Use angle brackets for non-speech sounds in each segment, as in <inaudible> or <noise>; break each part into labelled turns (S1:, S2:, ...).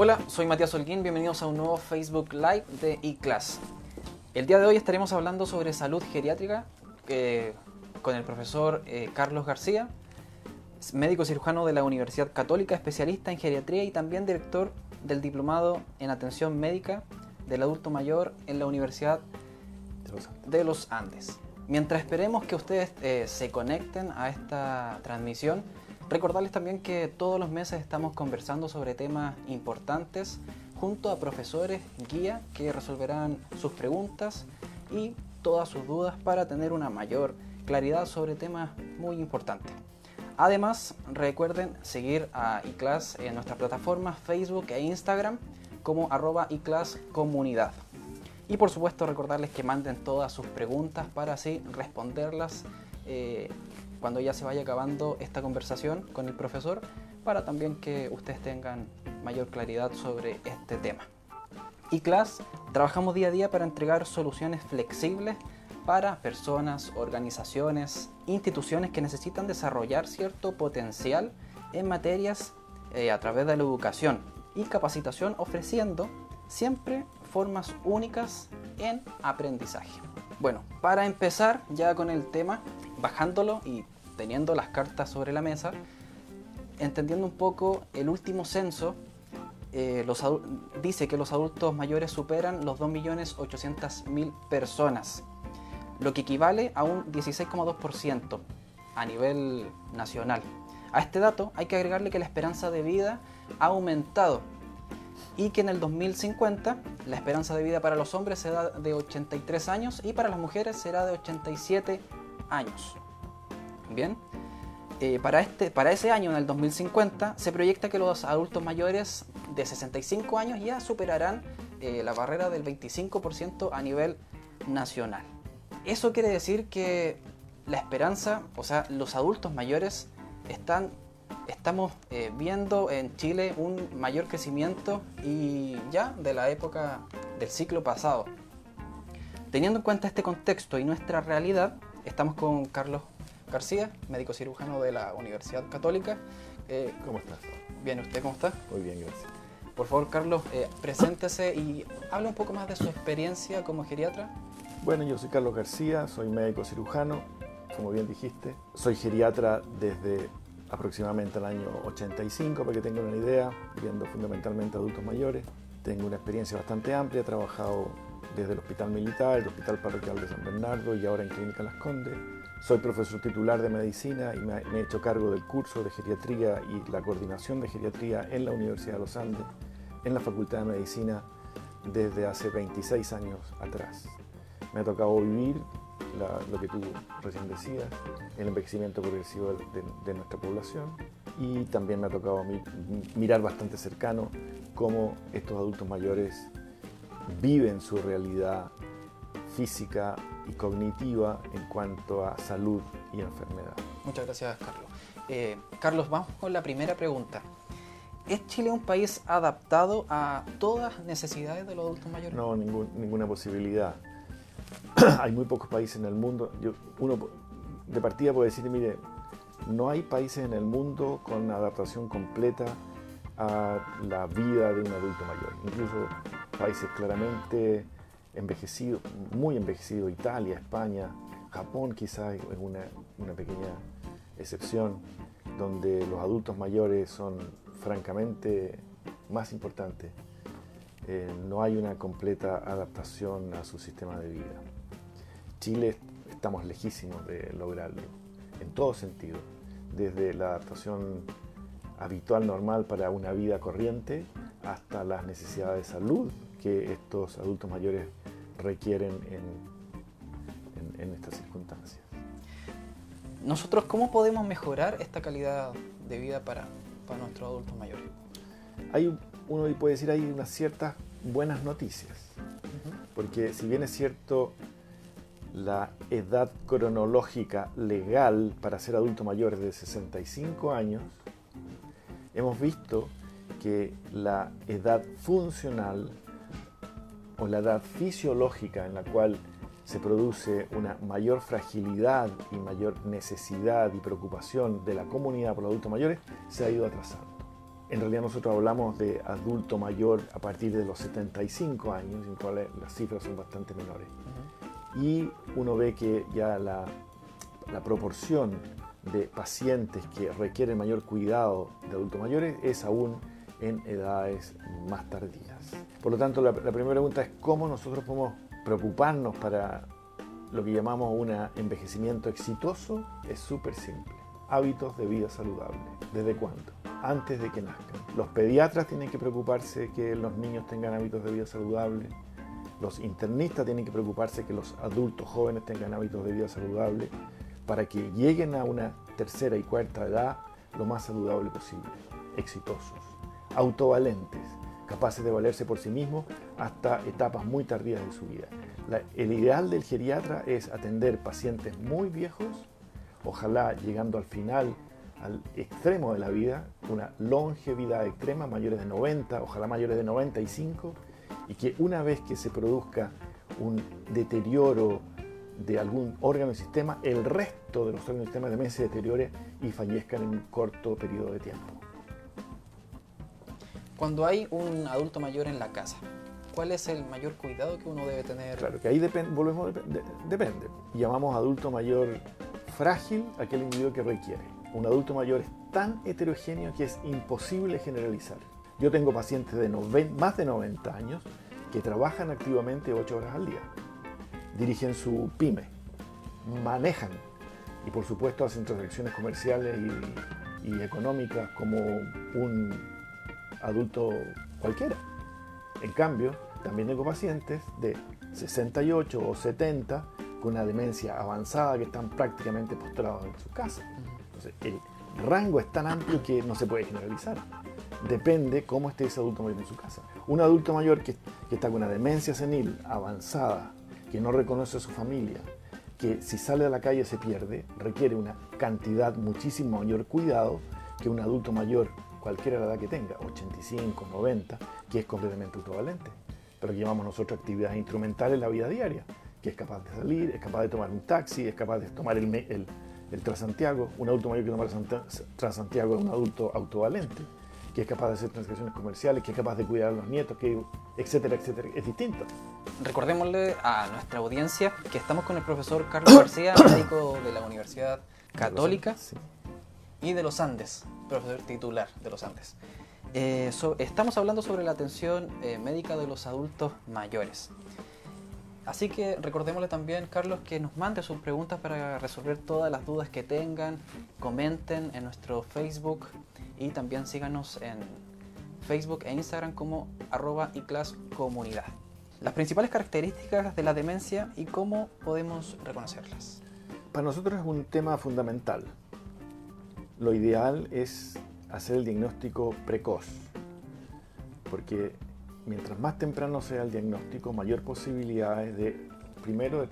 S1: Hola, soy Matías Holguín, bienvenidos a un nuevo Facebook Live de eClass. El día de hoy estaremos hablando sobre salud geriátrica eh, con el profesor eh, Carlos García, médico cirujano de la Universidad Católica, especialista en geriatría y también director del diplomado en atención médica del adulto mayor en la Universidad de los Andes. Mientras esperemos que ustedes eh, se conecten a esta transmisión, recordarles también que todos los meses estamos conversando sobre temas importantes junto a profesores guía que resolverán sus preguntas y todas sus dudas para tener una mayor claridad sobre temas muy importantes. Además, recuerden seguir a iClass en nuestras plataformas Facebook e Instagram como arroba iClass Comunidad. Y por supuesto recordarles que manden todas sus preguntas para así responderlas eh, cuando ya se vaya acabando esta conversación con el profesor, para también que ustedes tengan mayor claridad sobre este tema. Y Class trabajamos día a día para entregar soluciones flexibles para personas, organizaciones, instituciones que necesitan desarrollar cierto potencial en materias eh, a través de la educación y capacitación ofreciendo siempre formas únicas en aprendizaje. Bueno, para empezar ya con el tema, bajándolo y teniendo las cartas sobre la mesa, entendiendo un poco el último censo, eh, dice que los adultos mayores superan los 2.800.000 personas, lo que equivale a un 16,2% a nivel nacional. A este dato hay que agregarle que la esperanza de vida ha aumentado y que en el 2050 la esperanza de vida para los hombres será de 83 años y para las mujeres será de 87 años. Bien, eh, para, este, para ese año, en el 2050, se proyecta que los adultos mayores de 65 años ya superarán eh, la barrera del 25% a nivel nacional. Eso quiere decir que la esperanza, o sea, los adultos mayores están estamos eh, viendo en Chile un mayor crecimiento y ya de la época del ciclo pasado. Teniendo en cuenta este contexto y nuestra realidad, estamos con Carlos García, médico cirujano de la Universidad Católica.
S2: Eh, ¿Cómo estás?
S1: Bien, ¿usted cómo está?
S2: Muy bien, gracias.
S1: Por favor, Carlos, eh, preséntese y hable un poco más de su experiencia como geriatra.
S2: Bueno, yo soy Carlos García, soy médico cirujano, como bien dijiste. Soy geriatra desde aproximadamente el año 85, para que tengan una idea, viendo fundamentalmente adultos mayores. Tengo una experiencia bastante amplia, he trabajado desde el Hospital Militar, el Hospital Parroquial de San Bernardo y ahora en Clínica Las Condes. Soy profesor titular de medicina y me he hecho cargo del curso de geriatría y la coordinación de geriatría en la Universidad de los Andes, en la Facultad de Medicina, desde hace 26 años atrás. Me ha tocado vivir lo que tú recién decías, el envejecimiento progresivo de, nuestra población y también me ha tocado mirar bastante cercano cómo estos adultos mayores viven su realidad física y cognitiva en cuanto a salud y enfermedad.
S1: Muchas gracias, Carlos. Eh, Carlos, vamos con la primera pregunta. ¿Es Chile un país adaptado a todas las necesidades de los adultos mayores?
S2: No, ninguna posibilidad. <clears throat> hay muy pocos países en el mundo. uno de partida puede decir, mire, no hay países en el mundo con adaptación completa a la vida de un adulto mayor. Incluso países claramente envejecidos, muy envejecidos, Italia, España, Japón quizás es una, pequeña excepción, donde los adultos mayores son francamente más importantes. Eh, no hay una completa adaptación a su sistema de vida. Chile estamos lejísimos de lograrlo, en todo sentido, desde la adaptación habitual, normal para una vida corriente, hasta las necesidades de salud que estos adultos mayores requieren en, estas circunstancias.
S1: Nosotros, ¿cómo podemos mejorar esta calidad de vida para, para nuestros adultos mayores?
S2: Hay, uno puede decir, hay unas ciertas buenas noticias, porque si bien es cierto, la edad cronológica legal para ser adulto mayor es de 65 años, hemos visto que la edad funcional o la edad fisiológica en la cual se produce una mayor fragilidad y mayor necesidad y preocupación de la comunidad por los adultos mayores se ha ido atrasando. en realidad nosotros hablamos de adulto mayor a partir de los 75 años, en cual las cifras son bastante menores. Y uno ve que ya la, la proporción de pacientes que requieren mayor cuidado de adultos mayores es aún en edades más tardías. Por lo tanto, la, primera pregunta es cómo nosotros podemos preocuparnos para lo que llamamos un envejecimiento exitoso. Es súper simple. Hábitos de vida saludable. ¿Desde cuándo? Antes de que nazcan. Los pediatras tienen que preocuparse que los niños tengan hábitos de vida saludable. Los internistas tienen que preocuparse que los adultos jóvenes tengan hábitos de vida saludable para que lleguen a una tercera y cuarta edad lo más saludable posible, exitosos, autovalentes, capaces de valerse por sí mismos hasta etapas muy tardías de su vida. el ideal del geriatra es atender pacientes muy viejos, ojalá llegando al final, al extremo de la vida, una longevidad extrema, mayores de 90, ojalá mayores de 95, y que una vez que se produzca un deterioro de algún órgano del sistema, el resto de los órganos del sistema también se deteriore y fallezcan en un corto periodo de tiempo.
S1: Cuando hay un adulto mayor en la casa, ¿cuál es el mayor cuidado que uno debe tener?
S2: Claro, que ahí depende, volvemos, depende. Llamamos adulto mayor frágil aquel individuo que requiere. Un adulto mayor es tan heterogéneo que es imposible generalizar. Yo tengo pacientes de más de 90 años que trabajan activamente 8 horas al día dirigen su pyme, manejan y por supuesto hacen transacciones comerciales y, económicas como un adulto cualquiera. En cambio, también tengo pacientes de 68 o 70 con una demencia avanzada que están prácticamente postrados en su casa. Entonces, el rango es tan amplio que no se puede generalizar. Depende cómo esté ese adulto mayor en su casa. Un adulto mayor que, está con una demencia senil avanzada que no reconoce a su familia, que si sale a la calle se pierde, requiere una cantidad muchísimo mayor cuidado que un adulto mayor, cualquiera la edad que tenga, 85, 90, que es completamente autovalente, pero que llamamos nosotros actividades instrumentales en la vida diaria, que es capaz de salir, es capaz de tomar un taxi, es capaz de tomar el, el, el Transantiago, un adulto mayor que toma el Transantiago es un adulto autovalente que es capaz de hacer transacciones comerciales, que es capaz de cuidar a los nietos, que, etcétera, etcétera. Es distinto.
S1: Recordémosle a nuestra audiencia que estamos con el profesor Carlos García, <coughs> médico de la Universidad Católica y de los Andes, profesor titular de los Andes. Eh, estamos hablando sobre la atención eh, médica de los adultos mayores. Así que recordémosle también, Carlos, que nos mande sus preguntas para resolver todas las dudas que tengan. Comenten en nuestro Facebook y también síganos en Facebook e Instagram como arroba y comunidad. Las principales características de la demencia y cómo podemos reconocerlas.
S2: Para nosotros es un tema fundamental. Lo ideal es hacer el diagnóstico precoz, porque mientras más temprano sea el diagnóstico, mayor posibilidad es de, primero,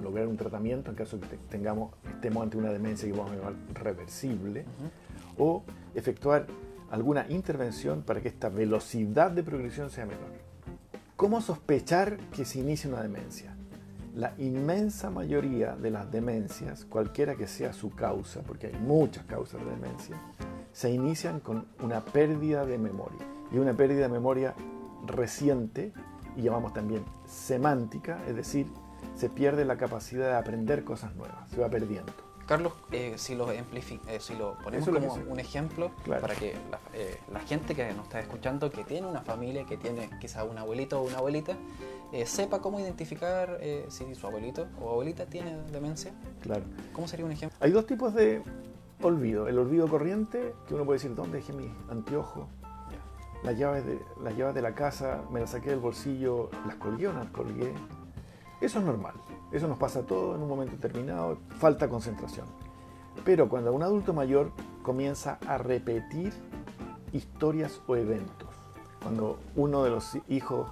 S2: lograr un tratamiento en caso que tengamos, estemos ante una demencia que vamos a llamar reversible, o efectuar alguna intervención para que esta velocidad de progresión sea menor. ¿Cómo sospechar que se inicia una demencia? La inmensa mayoría de las demencias, cualquiera que sea su causa, porque hay muchas causas de demencia, se inician con una pérdida de memoria. Y una pérdida de memoria reciente, y llamamos también semántica, es decir, se pierde la capacidad de aprender cosas nuevas, se va perdiendo.
S1: Carlos, eh, si, lo eh, si lo ponemos como un ejemplo para que eh, la, gente que nos está escuchando, que tiene una familia, que tiene quizá un abuelito o una abuelita, sepa cómo identificar si su abuelito o abuelita tiene demencia.
S2: Claro.
S1: ¿Cómo sería un ejemplo?
S2: Hay dos tipos de olvido. El olvido corriente, que uno puede decir, ¿dónde dejé mi anteojo? Las llaves, de, las llaves de la casa, me las saqué del bolsillo, las colgué o no las colgué. Eso es normal. Eso nos pasa a todos en un momento determinado, falta concentración. Pero cuando un adulto mayor comienza a repetir historias o eventos, cuando uno de los hijos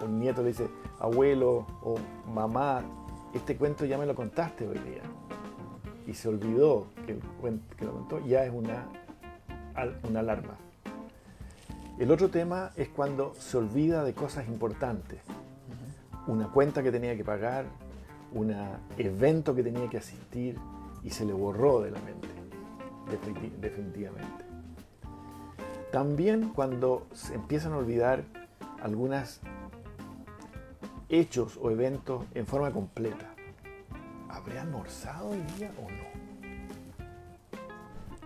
S2: o nieto le dice, abuelo o mamá, este cuento ya me lo contaste hoy día, y se olvidó que, el que lo contó, ya es una, una alarma. El otro tema es cuando se olvida de cosas importantes. Una cuenta que tenía que pagar, un evento que tenía que asistir y se le borró de la mente, definitivamente. También cuando se empiezan a olvidar algunos hechos o eventos en forma completa. ¿Habré almorzado hoy día o no?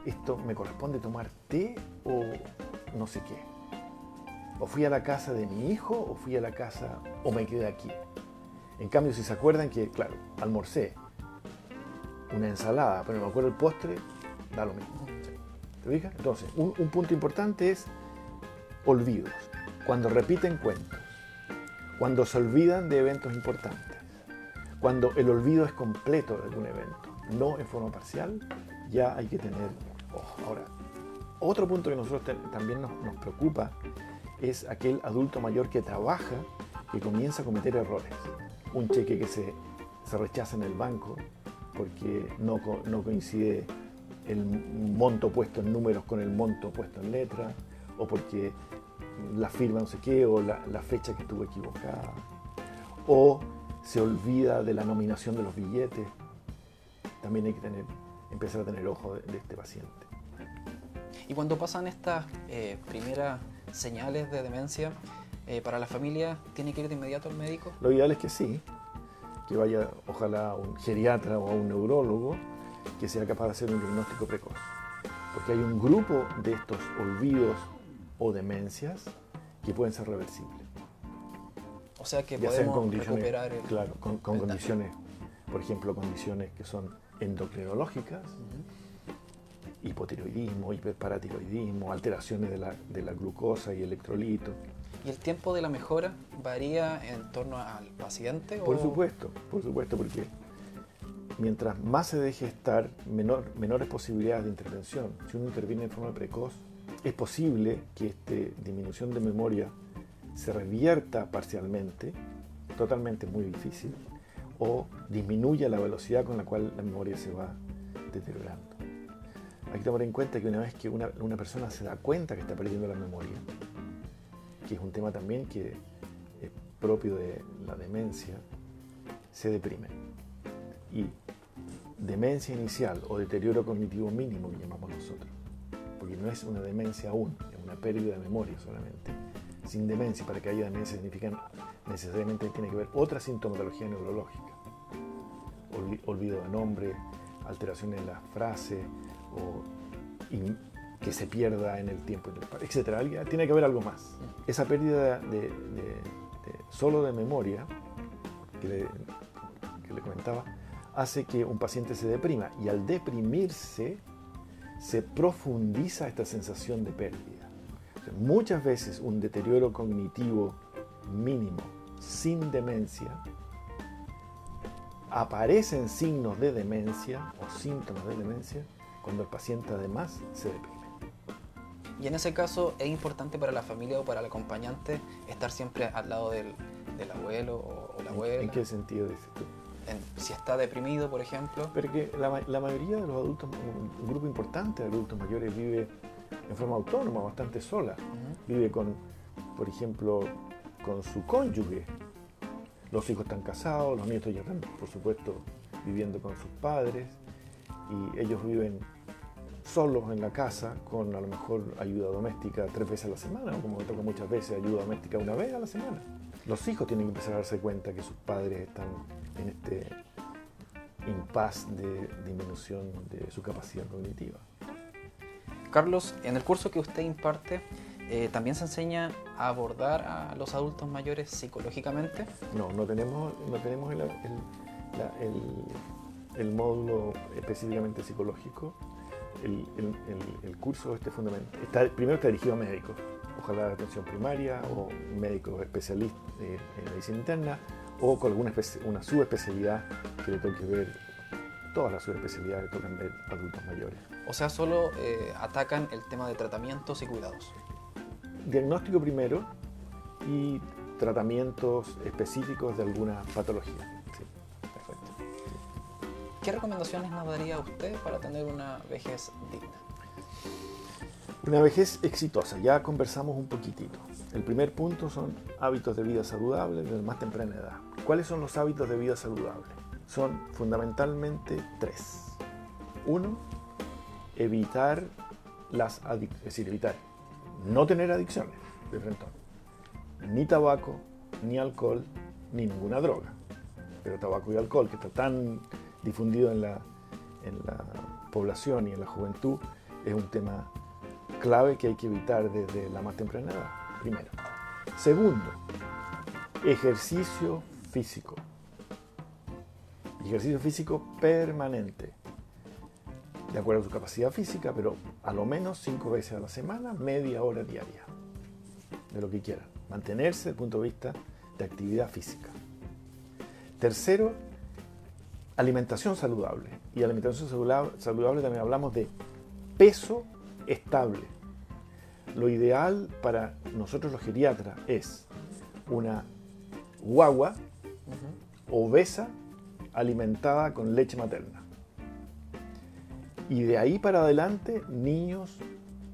S2: ¿Esto me corresponde tomar té o no sé qué? ¿O fui a la casa de mi hijo o fui a la casa o me quedé aquí? En cambio, si se acuerdan que, claro, almorcé una ensalada, pero me acuerdo el postre, da lo mismo. ¿Te fijas? Entonces, un, un punto importante es olvidos. Cuando repiten cuentos, cuando se olvidan de eventos importantes, cuando el olvido es completo de algún evento, no en forma parcial, ya hay que tener ojo. Ahora, otro punto que nosotros también nos, nos preocupa es aquel adulto mayor que trabaja, que comienza a cometer errores. Un cheque que se, se rechaza en el banco porque no, no coincide el monto puesto en números con el monto puesto en letras, o porque la firma no sé qué, o la, la fecha que estuvo equivocada, o se olvida de la nominación de los billetes. También hay que tener, empezar a tener ojo de, de este paciente.
S1: Y cuando pasan estas eh, primeras señales de demencia, eh, para la familia, ¿tiene que ir de inmediato al médico?
S2: Lo ideal es que sí, que vaya ojalá a un geriatra o a un neurólogo que sea capaz de hacer un diagnóstico precoz. Porque hay un grupo de estos olvidos o demencias que pueden ser reversibles.
S1: O sea que
S2: ya sean
S1: podemos
S2: condiciones,
S1: recuperar el...
S2: claro, con, con
S1: el daño.
S2: condiciones, por ejemplo, condiciones que son endocrinológicas, hipotiroidismo, hiperparatiroidismo, alteraciones de la, de la glucosa y electrolitos.
S1: ¿Y el tiempo de la mejora varía en torno al paciente?
S2: Por
S1: o-
S2: supuesto, por supuesto, porque mientras más se deje estar, menor- menores posibilidades de intervención. Si uno interviene en forma precoz, es posible que esta disminución de memoria se revierta parcialmente, totalmente muy difícil, o disminuya la velocidad con la cual la memoria se va deteriorando. Hay que tomar en cuenta que una vez que una, una persona se da cuenta que está perdiendo la memoria, que es un tema también que es propio de la demencia, se deprime. Y demencia inicial o deterioro cognitivo mínimo que llamamos nosotros, porque no es una demencia aún, es una pérdida de memoria solamente. Sin demencia, para que haya demencia, significa necesariamente tiene que haber otra sintomatología neurológica. Olvi- Olvido de nombre, alteraciones en las frases, o que se pierda en el tiempo, y en el espacio, etc. Alguien- Tiene que haber algo más. Esa pérdida de, de- de- solo de memoria, que le, que le comentaba, hace que un paciente se deprima. Y al deprimirse, se profundiza esta sensación de pérdida. O sea, muchas veces un deterioro cognitivo mínimo sin demencia aparecen signos de demencia o síntomas de demencia cuando el paciente además se deprime.
S1: Y en ese caso es importante para la familia o para el acompañante estar siempre al lado del, del abuelo o, o la abuela.
S2: ¿En qué sentido dices tú?
S1: En- si está deprimido, por ejemplo.
S2: Pero que la, la mayoría de los adultos, un, grupo importante de adultos mayores vive en forma autónoma, bastante sola.
S1: Ujú.
S2: Vive con, por ejemplo, con su cónyuge. Los hijos están casados, los nietos ya están, por supuesto, viviendo con sus padres y ellos viven solos en la casa con a lo mejor ayuda doméstica tres veces a la semana, o como me toca muchas veces, ayuda doméstica una vez a la semana. Los hijos tienen que empezar a darse cuenta que sus padres están en este impas de disminución de su capacidad cognitiva.
S1: Carlos, en el curso que usted imparte, eh, también se enseña a abordar a los adultos mayores psicológicamente.
S2: No, no tenemos, no tenemos el, el- la- el- el módulo específicamente psicológico. El, el- el- curso este fundamental, está, primero está dirigido a médicos, ojalá de atención primaria o médicos especialistas eh, en medicina interna o con alguna una subespecialidad que le toque ver, todas las subespecialidades que tocan ver adultos mayores.
S1: O sea, solo eh, atacan el tema de tratamientos y cuidados.
S2: Diagnóstico primero y tratamientos específicos de alguna patología.
S1: ¿Qué recomendaciones nos daría usted para tener una vejez digna?
S2: Una vejez exitosa, ya conversamos un poquitito. El primer punto son hábitos de vida saludables desde más temprana edad. ¿Cuáles son los hábitos de vida saludables? Son fundamentalmente tres. Uno, evitar las adicciones, es decir, evitar, no tener adicciones de frente. Ni tabaco, ni alcohol, ni ninguna droga. Pero tabaco y alcohol, que está tan difundido en la, en la población y en la juventud, es un tema clave que hay que evitar desde la más temprana edad, primero. Segundo, ejercicio físico. Ejercicio físico permanente, de acuerdo a su capacidad física, pero a lo menos cinco veces a la semana, media hora diaria, de lo que quieran. Mantenerse desde el punto de vista de actividad física. Tercero, alimentación saludable. Y alimentación saludable también hablamos de peso estable. Lo ideal para nosotros los geriatras es una guagua obesa alimentada con leche materna. Y de ahí para adelante, niños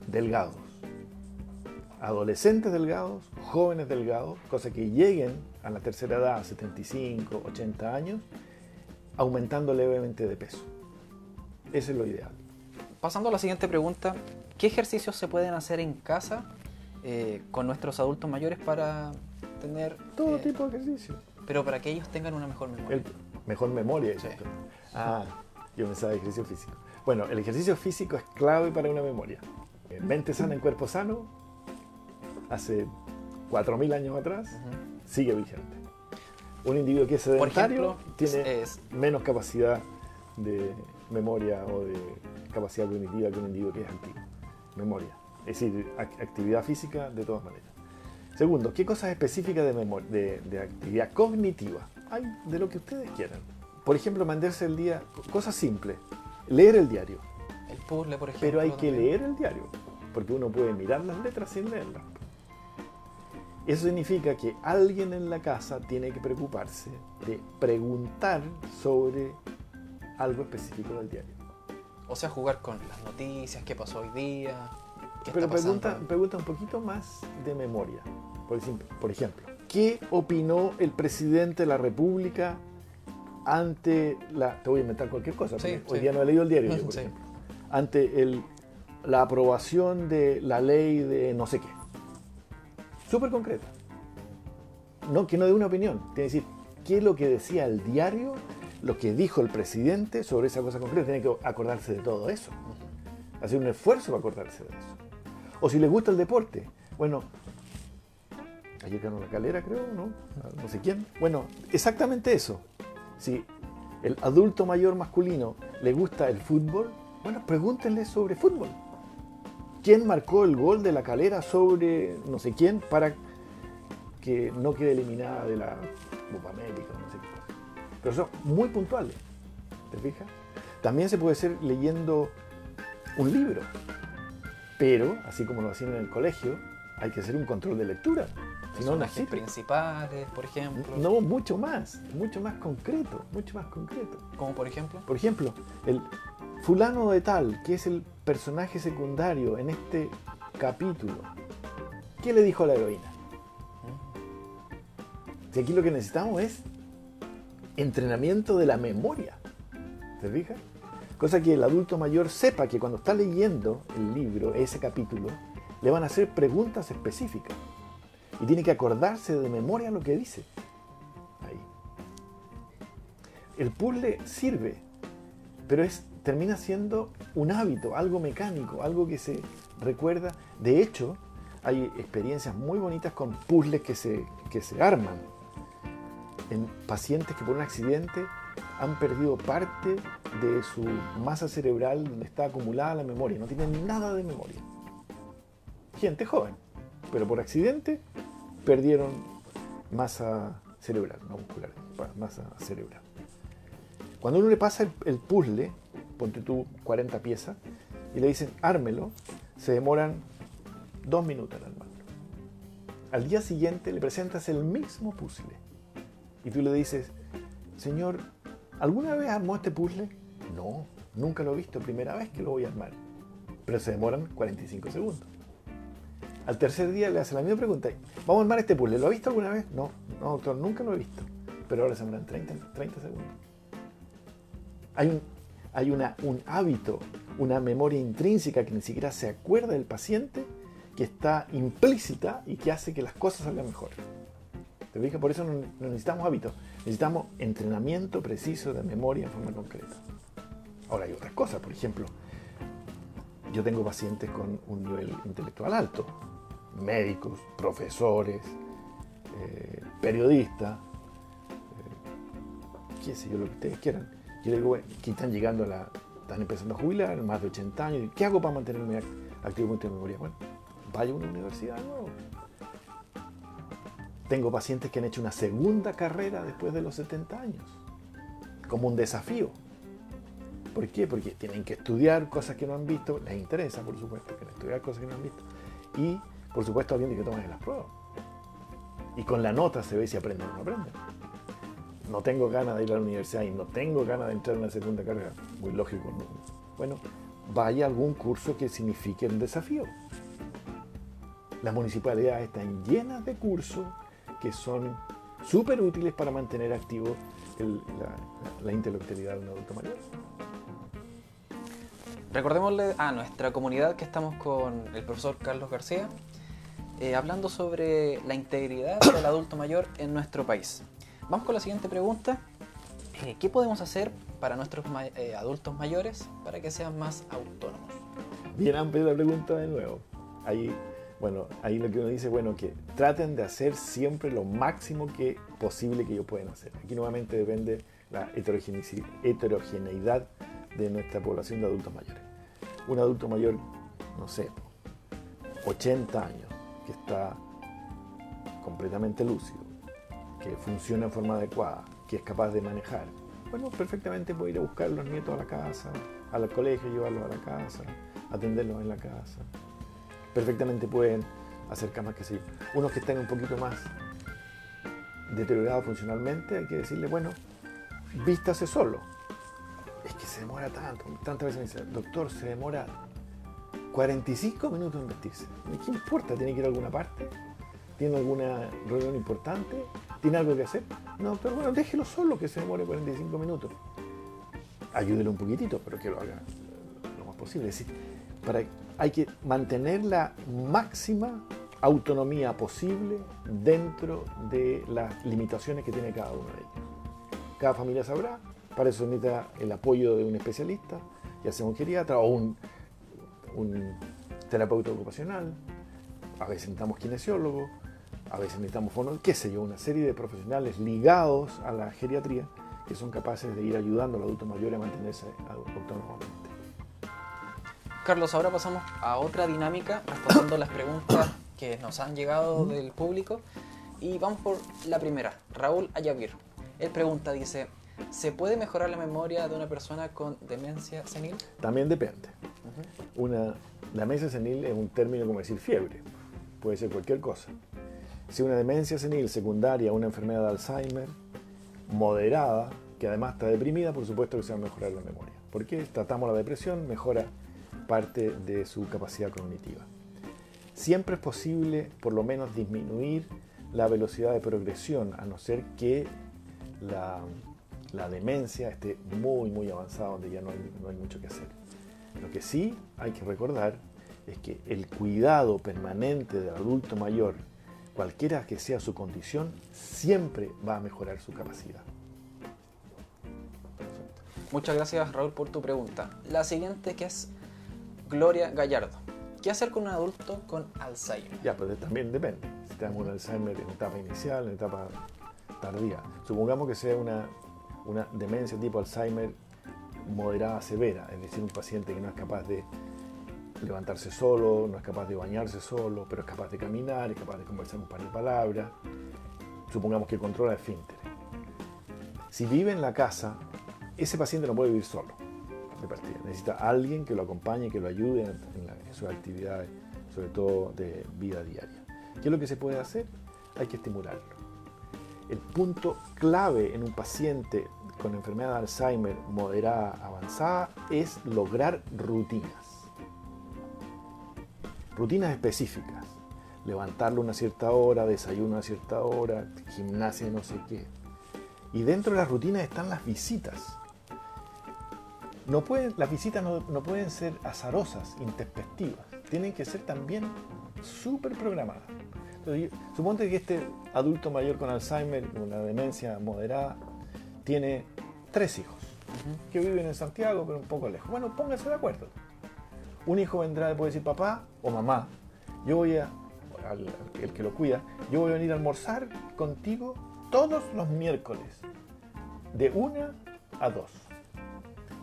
S2: delgados. Adolescentes delgados, jóvenes delgados, cosa que lleguen a la tercera edad, 75, 80 años, aumentando levemente de peso. Ese es lo ideal.
S1: Pasando a la siguiente pregunta, ¿qué ejercicios se pueden hacer en casa eh, con nuestros adultos mayores para tener...
S2: Todo
S1: eh,
S2: tipo de ejercicio.
S1: Pero para que ellos tengan una mejor memoria.
S2: mejor memoria,
S1: Sí.
S2: Ah, yo pensaba ejercicio físico. Bueno, el ejercicio físico es clave para una memoria. Eh, Mente sana en cuerpo sano, hace 4.000 años atrás, sigue vigente. Un individuo que es sedentario
S1: ejemplo,
S2: tiene
S1: es-
S2: menos capacidad de memoria o de capacidad cognitiva que un individuo que es antiguo. Memoria. Es decir, ac- actividad física de todas maneras. Segundo, ¿qué cosas específicas de, memor- de, de actividad cognitiva? Hay de lo que ustedes quieran. Por ejemplo, mandarse el día, cosas simples. Leer el diario.
S1: el puzzle, por ejemplo.
S2: Pero hay que
S1: también.
S2: leer el diario, porque uno puede mirar las letras sin leerlas. Eso significa que alguien en la casa tiene que preocuparse de preguntar sobre algo específico del diario.
S1: O sea, jugar con las noticias, qué pasó hoy día, qué
S2: Pero
S1: está
S2: pregunta, pregunta un poquito más de memoria. Por ejemplo, por ejemplo, ¿qué opinó el presidente de la República ante la... Te voy a inventar cualquier cosa,
S1: Sí,
S2: porque hoy día no he leído el diario, yo, <laughs> por
S1: Sí.
S2: ejemplo. Ante el, la aprobación de la ley de no sé qué. Súper concreta. No, que no dé una opinión. Tiene que decir, ¿qué es lo que decía el diario, lo que dijo el presidente sobre esa cosa concreta? Tiene que acordarse de todo eso. Hacer un esfuerzo para acordarse de eso. O si les gusta el deporte. Bueno, ayer ganó la calera, creo, ¿no? No sé quién. Bueno, exactamente eso. Si el adulto mayor masculino le gusta el fútbol, bueno, pregúntenle sobre fútbol. ¿Quién marcó el gol de la calera sobre no sé quién para que no quede eliminada de la Copa América? No sé qué? Pero son muy puntuales. ¿Te fijas? También se puede hacer leyendo un libro. Pero, así como lo hacían en el colegio, hay que hacer un control de lectura. No, no
S1: Personajes
S2: sirve.
S1: principales, por ejemplo.
S2: No, mucho más, mucho más concreto, mucho más concreto.
S1: Como por ejemplo.
S2: Por ejemplo, el fulano de tal, que es el personaje secundario en este capítulo, ¿qué le dijo a la heroína? Si aquí lo que necesitamos es entrenamiento de la memoria. ¿Te fijas? Cosa que el adulto mayor sepa que cuando está leyendo el libro, ese capítulo, le van a hacer preguntas específicas. Y tiene que acordarse de memoria lo que dice. Ahí. El puzzle sirve, pero es, termina siendo un hábito, algo mecánico, algo que se recuerda. De hecho, hay experiencias muy bonitas con puzzles que se, que se arman en pacientes que por un accidente han perdido parte de su masa cerebral donde está acumulada la memoria, no tienen nada de memoria. Gente joven, pero por accidente perdieron masa cerebral, no muscular, masa cerebral. Cuando uno le pasa el, puzzle, ponte tú 40 piezas, y le dicen ármelo, se demoran dos minutos en armarlo. Al día siguiente le presentas el mismo puzzle y tú le dices, señor, ¿alguna vez armó este puzzle? No, nunca lo he visto, primera vez que lo voy a armar. Pero se demoran 45 segundos. Al tercer día le hace la misma pregunta, vamos a armar este puzzle, ¿lo ha visto alguna vez? No, no, doctor, nunca lo he visto. Pero ahora se demoran 30, 30 segundos. Hay, un, hay una, un hábito, una memoria intrínseca que ni siquiera se acuerda del paciente, que está implícita y que hace que las cosas salgan mejor. ¿Te fijas? Por eso no necesitamos hábitos, necesitamos entrenamiento preciso de memoria en forma concreta. Ahora hay otras cosas, por ejemplo, yo tengo pacientes con un nivel intelectual alto, médicos, profesores, eh, periodistas, eh, qué sé yo, lo que ustedes quieran. Yo digo, bueno, que están llegando a la, están empezando a jubilar, más de 80 años, ¿qué hago para mantenerme activo en memoria? Bueno, vaya a una universidad de. Tengo pacientes que han hecho una segunda carrera después de los 70 años, como un desafío. ¿Por qué? Porque tienen que estudiar cosas que no han visto, les interesa, por supuesto, que estudiar cosas que no han visto. Y, por supuesto, alguien que toman las pruebas. Y con la nota se ve si aprenden o no aprenden. No tengo ganas de ir a la universidad y no tengo ganas de entrar en una segunda carrera. Muy lógico. Bueno, vaya a algún curso que signifique un desafío. Las municipalidades están llenas de cursos que son súper útiles para mantener activo la, la intelectualidad de un adulto mayor.
S1: Recordémosle a nuestra comunidad que estamos con el profesor Carlos García, eh, hablando sobre la integridad <coughs> del adulto mayor en nuestro país. Vamos con la siguiente pregunta. Eh, ¿Qué podemos hacer para nuestros eh, adultos mayores para que sean más autónomos?
S2: Bien amplia la pregunta de nuevo. Ahí, bueno, ahí lo que uno dice, bueno, que traten de hacer siempre lo máximo que posible que ellos pueden hacer. Aquí nuevamente depende la heterogeneidad de nuestra población de adultos mayores. Un adulto mayor, no sé, 80 años, que está completamente lúcido, que funciona en forma adecuada, que es capaz de manejar, bueno, perfectamente puede ir a buscar a los nietos a la casa, al colegio, llevarlos a la casa, atenderlos en la casa. Perfectamente pueden hacer camas que sí. Unos que estén un poquito más deteriorados funcionalmente, hay que decirle, bueno, vístase solo es que se demora tanto. Tantas veces me dice, doctor, se demora 45 minutos en vestirse. ¿Qué importa? ¿Tiene que ir a alguna parte? ¿Tiene alguna reunión importante? ¿Tiene algo que hacer? No, pero bueno, déjelo solo que se demore 45 minutos. Ayúdele un poquitito, pero que lo haga lo más posible. Es decir, para, hay que mantener la máxima autonomía posible dentro de las limitaciones que tiene cada uno de ellos. Cada familia sabrá para eso necesita el apoyo de un especialista, ya sea un geriatra o un, terapeuta ocupacional. A veces necesitamos kinesiólogo, a veces necesitamos fono, qué sé yo, una serie de profesionales ligados a la geriatría que son capaces de ir ayudando al adulto mayor a mantenerse autónomamente.
S1: Carlos, ahora pasamos a otra dinámica respondiendo las preguntas que nos han llegado del público y vamos por la primera. Raúl Ayavir. Él pregunta, dice, ¿Se puede mejorar la memoria de una persona con demencia senil?
S2: También depende. una, la demencia senil es un término como decir fiebre. Puede ser cualquier cosa. Si una demencia senil secundaria a una enfermedad de Alzheimer moderada, que además está deprimida, por supuesto que se va a mejorar la memoria. Porque tratamos la depresión, mejora parte de su capacidad cognitiva. Siempre es posible, por lo menos, disminuir la velocidad de progresión, a no ser que la, la demencia esté muy, muy avanzada, donde ya no hay, mucho que hacer. Lo que sí hay que recordar es que el cuidado permanente del adulto mayor, cualquiera que sea su condición, siempre va a mejorar su capacidad.
S1: Muchas gracias Raúl por tu pregunta. La siguiente que es Gloria Gallardo. ¿Qué hacer con un adulto con Alzheimer?
S2: Ya, pues también depende. Si tenemos un Alzheimer en etapa inicial, en etapa tardía. Supongamos que sea una una demencia tipo Alzheimer moderada severa, es decir, un paciente que no es capaz de levantarse solo, no es capaz de bañarse solo, pero es capaz de caminar, es capaz de conversar un par de palabras, supongamos que controla el esfínter. Si vive en la casa, ese paciente no puede vivir solo, de partida. Necesita alguien que lo acompañe, que lo ayude en, en sus actividades, sobre todo de vida diaria. ¿Qué es lo que se puede hacer? Hay que estimularlo el punto clave en un paciente con enfermedad de Alzheimer moderada avanzada es lograr rutinas. Rutinas específicas. Levantarlo a una cierta hora, desayuno a cierta hora, gimnasia no sé qué. Y dentro de las rutinas están las visitas. No pueden, las visitas no, no pueden ser azarosas, introspectivas. Tienen que ser también súper programadas. Entonces, suponte que este adulto mayor con Alzheimer, con una demencia moderada, tiene tres hijos que viven en Santiago, pero un poco lejos. Bueno, pónganse de acuerdo. Un hijo vendrá y puede decir papá o mamá, yo voy a, al, el que lo cuida, yo voy a venir a almorzar contigo todos los miércoles, de una a dos.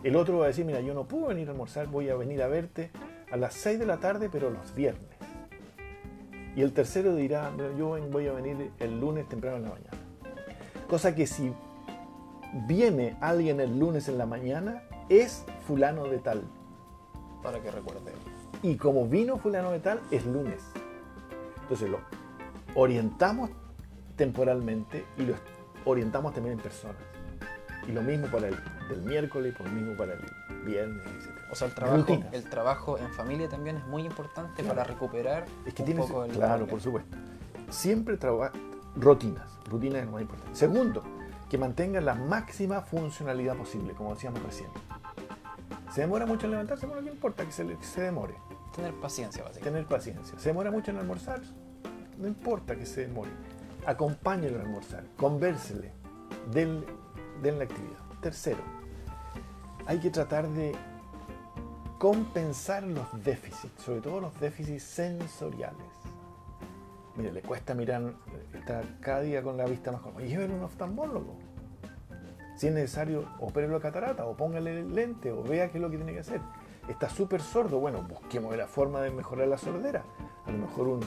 S2: El otro va a decir, mira, yo no puedo venir a almorzar, voy a venir a verte a las 6 de la tarde, pero los viernes. Y el tercero dirá, yo voy a venir el lunes temprano en la mañana. Cosa que si viene alguien el lunes en la mañana, es fulano de tal.
S1: Para que recuerde.
S2: Y como vino fulano de tal, es lunes. Entonces lo orientamos temporalmente y lo orientamos también en personas. Y lo mismo para el del miércoles, y lo mismo para el viernes, etc.
S1: O sea, el trabajo, el trabajo en familia también es muy importante para recuperar
S2: es que un poco el Claro, por supuesto. Siempre trabaja rutinas. Rutinas es lo más importante. Segundo, que mantenga la máxima funcionalidad posible, como decíamos recién. ¿Se demora mucho en levantarse? Bueno, no importa que se, se demore.
S1: Tener paciencia, básicamente.
S2: Tener paciencia. ¿Se demora mucho en almorzar? No importa que se demore. Acompáñelo a almorzar. Convérsele. Denle, denle la actividad. Tercero, hay que tratar de compensar los déficits, sobre todo los déficits sensoriales. Mire, le cuesta mirar, está cada día con la vista más cómoda. Llévele un oftalmólogo. Si es necesario, opérelo a catarata, o póngale lente, o vea qué es lo que tiene que hacer. Está súper sordo, bueno, busquemos la forma de mejorar la sordera. A lo mejor un,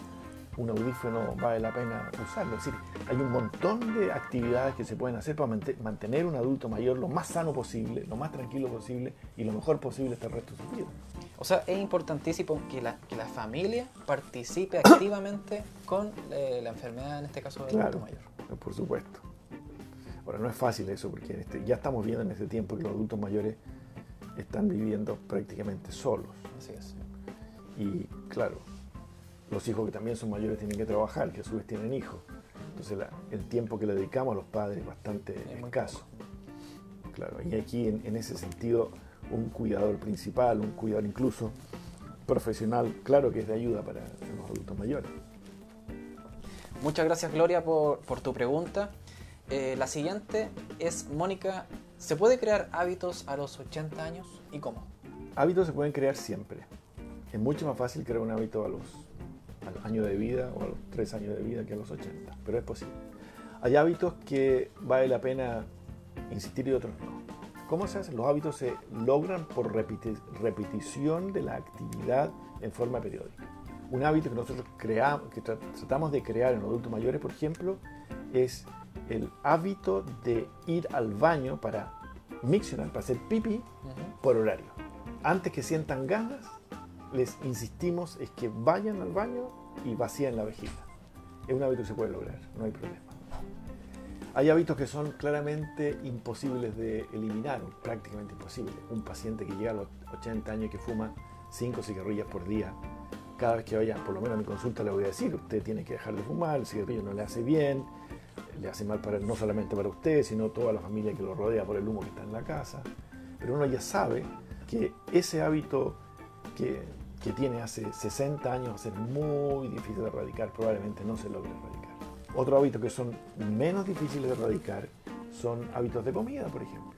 S2: un audífono vale la pena usarlo. Es decir, hay un montón de actividades que se pueden hacer para mantener un adulto mayor lo más sano posible, lo más tranquilo posible y lo mejor posible hasta el resto de su vida.
S1: O sea, es importantísimo que la, que la familia participe activamente <coughs> con eh, la enfermedad, en este caso del adulto mayor.
S2: Por supuesto. Ahora, no es fácil eso porque este, ya estamos viendo en este tiempo que los adultos mayores están viviendo prácticamente solos.
S1: Así es.
S2: Y claro, los hijos que también son mayores tienen que trabajar, que a su vez tienen hijos. Entonces el tiempo que le dedicamos a los padres es bastante escaso. Claro, y aquí en, ese sentido un cuidador principal, un cuidador incluso profesional, claro que es de ayuda para los adultos mayores.
S1: Muchas gracias Gloria por, tu pregunta. Eh, la siguiente es, Mónica, ¿se puede crear hábitos a los 80 años y cómo?
S2: Hábitos se pueden crear siempre. Es mucho más fácil crear un hábito a los al año de vida o a los tres años de vida que a los 80, pero es posible. Hay hábitos que vale la pena insistir y otros no. ¿Cómo se hacen? Los hábitos se logran por repetición de la actividad en forma periódica. Un hábito que nosotros creamos, que tratamos de crear en los adultos mayores, por ejemplo, es el hábito de ir al baño para miccionar, para hacer pipi por horario. Antes que sientan ganas, les insistimos es que vayan al baño y vacíen la vejiga. Es un hábito que se puede lograr, no hay problema. Hay hábitos que son claramente imposibles de eliminar, prácticamente imposibles. Un paciente que llega a los 80 años y que fuma 5 cigarrillas por día, cada vez que vaya, por lo menos a mi consulta le voy a decir, usted tiene que dejar de fumar, el cigarrillo no le hace bien, le hace mal para, no solamente para usted, sino toda la familia que lo rodea por el humo que está en la casa. Pero uno ya sabe que ese hábito que que tiene hace 60 años va a ser muy difícil de erradicar, probablemente no se logre erradicar. Otro hábito que son menos difíciles de erradicar son hábitos de comida, por ejemplo.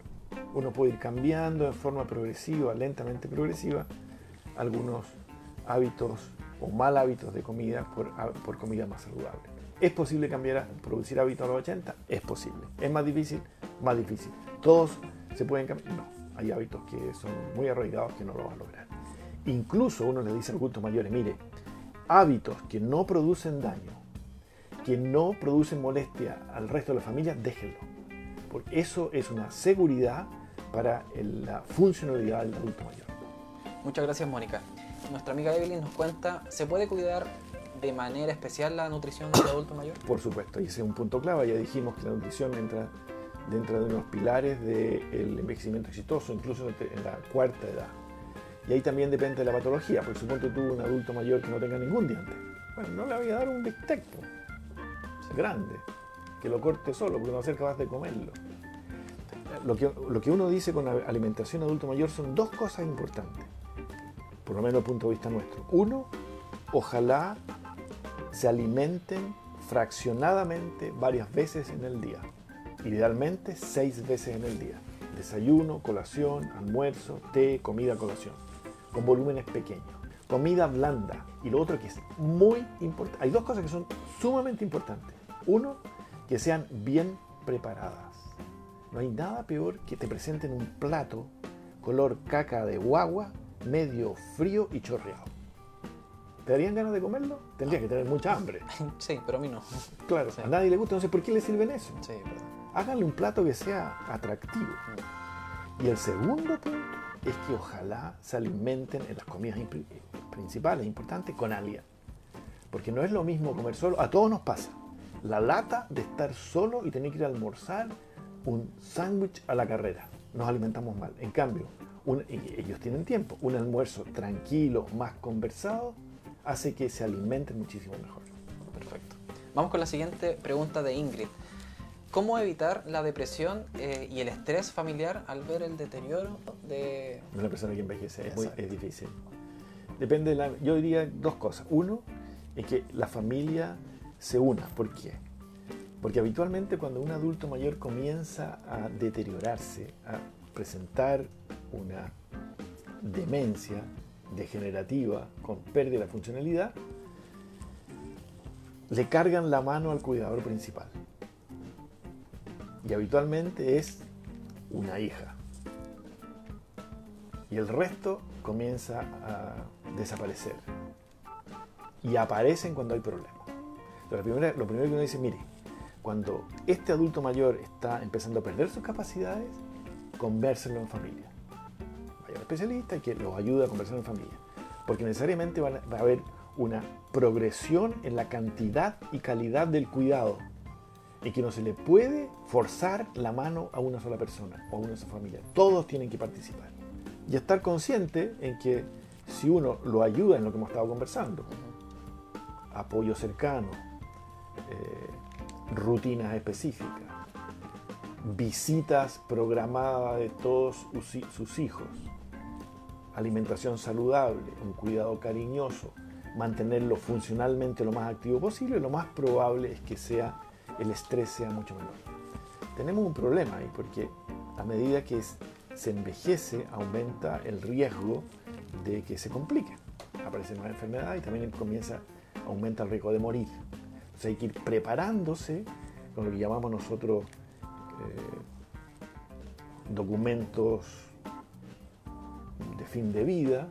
S2: Uno puede ir cambiando de forma progresiva, lentamente progresiva, algunos hábitos o mal hábitos de comida por, por comida más saludable. ¿Es posible cambiar a producir hábitos a los 80? Es posible. ¿Es más difícil? Más difícil. ¿Todos se pueden cambiar? No. Hay hábitos que son muy arraigados que no lo van a lograr. Incluso uno le dice a adultos mayores, mire, hábitos que no producen daño, que no producen molestia al resto de la familia, déjenlo. Porque eso es una seguridad para la funcionalidad del adulto mayor.
S1: Muchas gracias, Mónica. Nuestra amiga Evelyn nos cuenta, ¿se puede cuidar de manera especial la nutrición del adulto mayor?
S2: Por supuesto, y ese es un punto clave. Ya dijimos que la nutrición entra dentro de unos pilares del envejecimiento exitoso, incluso en la cuarta edad. Y ahí también depende de la patología, porque suponte tú un adulto mayor que no tenga ningún diente. Bueno, no le voy a dar un bistec grande, que lo corte solo, porque no va a ser capaz de comerlo. Lo que, lo que uno dice con la alimentación adulto mayor son dos cosas importantes, por lo menos desde el punto de vista nuestro. Uno, ojalá se alimenten fraccionadamente varias veces en el día. Idealmente seis veces en el día. Desayuno, colación, almuerzo, té, comida, colación. Con volúmenes pequeños. Comida blanda. Y lo otro que es muy importante. Hay dos cosas que son sumamente importantes. Uno, que sean bien preparadas. No hay nada peor que te presenten un plato color caca de guagua, medio frío y chorreado. ¿Te darían ganas de comerlo? Tendría que tener mucha hambre. <laughs>
S1: Sí, pero a mí no.
S2: Claro,
S1: Sí.
S2: a nadie le gusta, entonces ¿por qué le sirven eso?
S1: Sí, perdón.
S2: Háganle un plato que sea atractivo. Y el segundo punto es que ojalá se alimenten en las comidas principales, importantes, con alguien. Porque no es lo mismo comer solo, a todos nos pasa. La lata de estar solo y tener que ir a almorzar un sándwich a la carrera. Nos alimentamos mal. En cambio, ellos tienen tiempo. Un almuerzo tranquilo, más conversado, hace que se alimenten muchísimo mejor.
S1: Perfecto. Vamos con la siguiente pregunta de Ingrid. ¿Cómo evitar la depresión eh, y el estrés familiar al ver el deterioro de...
S2: una persona que envejece. Es, muy, es difícil. Depende de la. Yo diría dos cosas. Uno es que la familia se una. ¿Por qué? Porque habitualmente cuando un adulto mayor comienza a deteriorarse, a presentar una demencia degenerativa con pérdida de funcionalidad, le cargan la mano al cuidador principal. Y habitualmente es una hija y el resto comienza a desaparecer. Y aparecen cuando hay problemas. La primera- lo primero que uno dice, mire, cuando este adulto mayor está empezando a perder sus capacidades, convérselo en familia. Vaya un especialista que los ayude a conversar en familia. Porque necesariamente va a haber una progresión en la cantidad y calidad del cuidado. Y que no se le puede forzar la mano a una sola persona o a una sola familia. Todos tienen que participar y estar consciente en que si uno lo ayuda en lo que hemos estado conversando, apoyo cercano, eh, rutinas específicas, visitas programadas de todos sus hijos, alimentación saludable, un cuidado cariñoso, mantenerlo funcionalmente lo más activo posible, lo más probable es que sea el estrés sea mucho menor. Tenemos un problema ahí porque a medida que se envejece aumenta el riesgo de que se complique. Aparece nueva enfermedad y también comienza, aumenta el riesgo de morir. Entonces hay que ir preparándose con lo que llamamos nosotros eh, documentos de fin de vida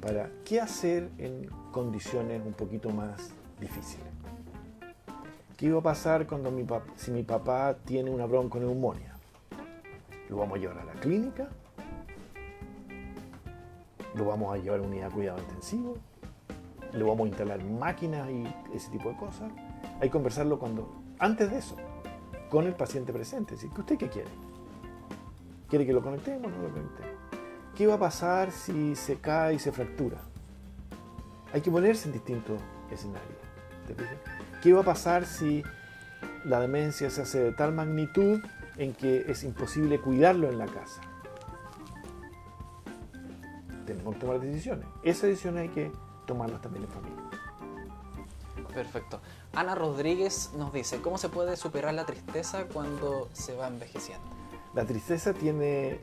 S2: para qué hacer en condiciones un poquito más difíciles. ¿Qué iba a pasar cuando mi pap- si mi papá tiene una bronconeumonía? Lo vamos a llevar a la clínica, lo vamos a llevar a unidad de cuidado intensivo, le vamos a instalar máquinas y ese tipo de cosas. Hay que conversarlo cuando, antes de eso, con el paciente presente. Es decir, ¿usted qué quiere? ¿Quiere que lo conectemos o no lo conectemos? ¿Qué va a pasar si se cae y se fractura? Hay que ponerse en distintos escenarios. ¿te? ¿Qué va a pasar si la demencia se hace de tal magnitud en que es imposible cuidarlo en la casa? Tenemos que tomar decisiones. Esas decisiones hay que tomarlas también en familia.
S1: Perfecto. Ana Rodríguez nos dice, ¿cómo se puede superar la tristeza cuando se va envejeciendo?
S2: La tristeza tiene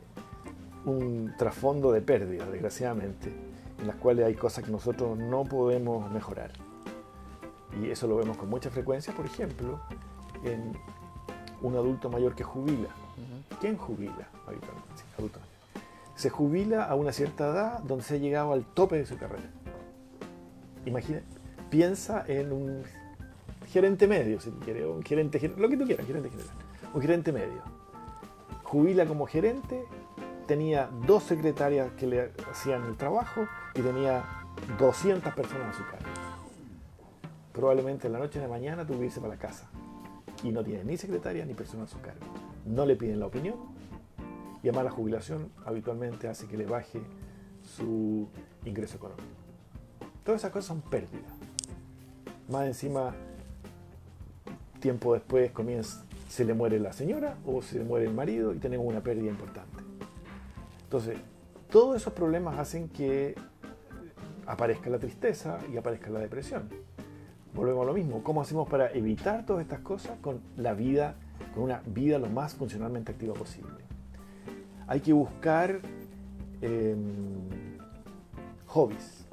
S2: un trasfondo de pérdida, desgraciadamente, en las cuales hay cosas que nosotros no podemos mejorar. Y eso lo vemos con mucha frecuencia, por ejemplo, en un adulto mayor que jubila. ¿Quién jubila habitualmente? Sí, adulto mayor. Se jubila a una cierta edad donde se ha llegado al tope de su carrera. Imagina, piensa en un gerente medio, si quiere, o un gerente, lo que tú quieras, gerente general, un gerente medio. Jubila como gerente, tenía dos secretarias que le hacían el trabajo y tenía 200 personas a su cargo. Probablemente en la noche de la mañana tuvo que irse para la casa y no tiene ni secretaria ni persona a su cargo. No le piden la opinión y además la jubilación habitualmente hace que le baje su ingreso económico. Todas esas cosas son pérdidas. Más encima, tiempo después comienza, se le muere la señora o se le muere el marido y tenemos una pérdida importante. Entonces, todos esos problemas hacen que aparezca la tristeza y aparezca la depresión. Volvemos a lo mismo. ¿Cómo hacemos para evitar todas estas cosas con la vida, con una vida lo más funcionalmente activa posible? Hay que buscar em, hobbies,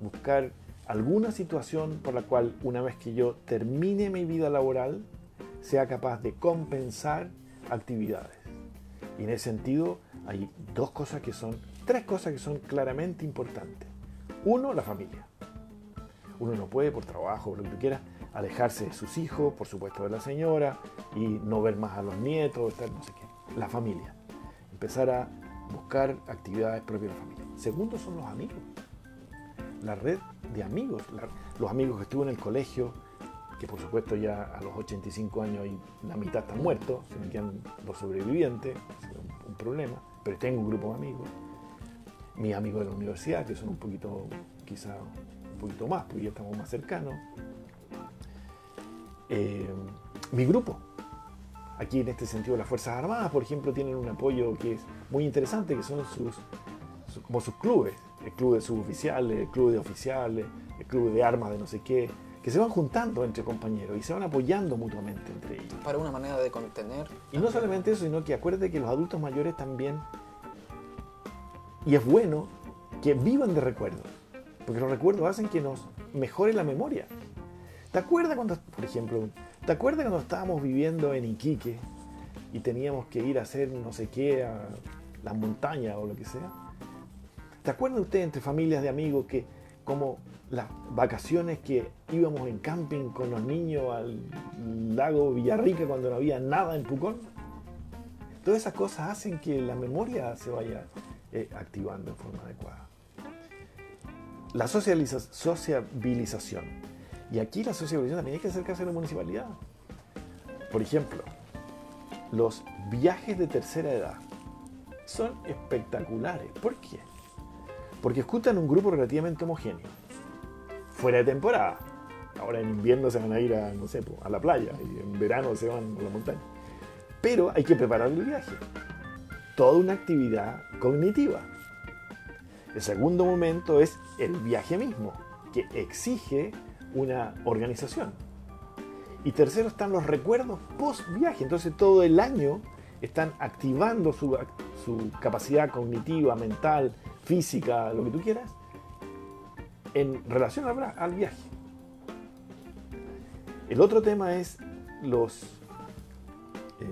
S2: buscar alguna situación por la cual una vez que yo termine mi vida laboral sea capaz de compensar actividades. Y en ese sentido hay dos cosas que son, tres cosas que son claramente importantes. Uno, la familia. Uno no puede, por trabajo, por lo que tú quieras, alejarse de sus hijos, por supuesto de la señora, y no ver más a los nietos, no sé qué. La familia. Empezar a buscar actividades propias de la familia. Segundo son los amigos. La red de amigos. los amigos que estuve en el colegio, que por supuesto ya a los 85 años y la mitad están muertos, se me quedan los sobrevivientes, un, un problema, pero tengo un grupo de amigos. Mis amigos de la universidad, que son un poquito, quizá un poquito más, porque ya estamos más cercanos. Eh, mi grupo, aquí en este sentido las Fuerzas Armadas, por ejemplo, tienen un apoyo que es muy interesante, que son sus, como sus clubes, el club de suboficiales, el club de oficiales, el club de armas de no sé qué, que se van juntando entre compañeros y se van apoyando mutuamente entre ellos.
S1: Para una manera de contener.
S2: Y no solamente eso, sino que acuérdate que los adultos mayores también, y es bueno que vivan de recuerdos, porque los recuerdos hacen que nos mejore la memoria. ¿Te acuerdas cuando, por ejemplo, ¿te acuerdas cuando estábamos viviendo en Iquique y teníamos que ir a hacer no sé qué a las montañas o lo que sea? ¿Te acuerdas usted entre familias de amigos que como las vacaciones que íbamos en camping con los niños al lago Villarrica cuando no había nada en Pucón. Todas esas cosas hacen que la memoria se vaya eh, activando en forma adecuada. La sociabilización. Y aquí la sociabilización también hay que acercarse a la municipalidad. Por ejemplo, los viajes de tercera edad son espectaculares. ¿Por qué? Porque escuchan un grupo relativamente homogéneo, fuera de temporada. Ahora en invierno se van a ir a, a la playa y en verano se van a la montaña. Pero hay que preparar el viaje. Toda una actividad cognitiva. El segundo momento es el viaje mismo, que exige una organización. Y tercero están los recuerdos post viaje. Entonces todo el año están activando su, capacidad cognitiva, mental, física, lo que tú quieras, en relación al, viaje. El otro tema es los eh,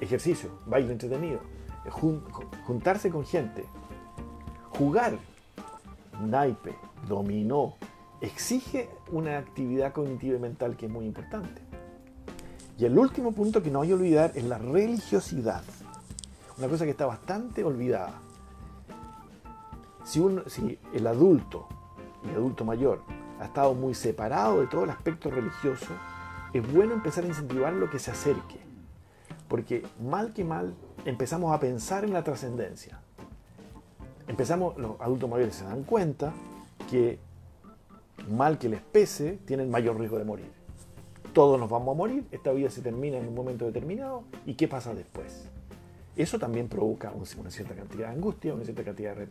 S2: ejercicios, baile entretenido, juntarse con gente, jugar, naipe, dominó, exige una actividad cognitiva y mental que es muy importante. Y el último punto que no hay que olvidar es la religiosidad, una cosa que está bastante olvidada. Si, si el adulto, el adulto mayor, ha estado muy separado de todo el aspecto religioso, es bueno empezar a incentivar lo que se acerque. Porque mal que mal empezamos a pensar en la trascendencia. Empezamos, los adultos mayores se dan cuenta que mal que les pese, tienen mayor riesgo de morir. Todos nos vamos a morir, esta vida se termina en un momento determinado, ¿y qué pasa después? Eso también provoca una cierta cantidad de angustia, una cierta cantidad de,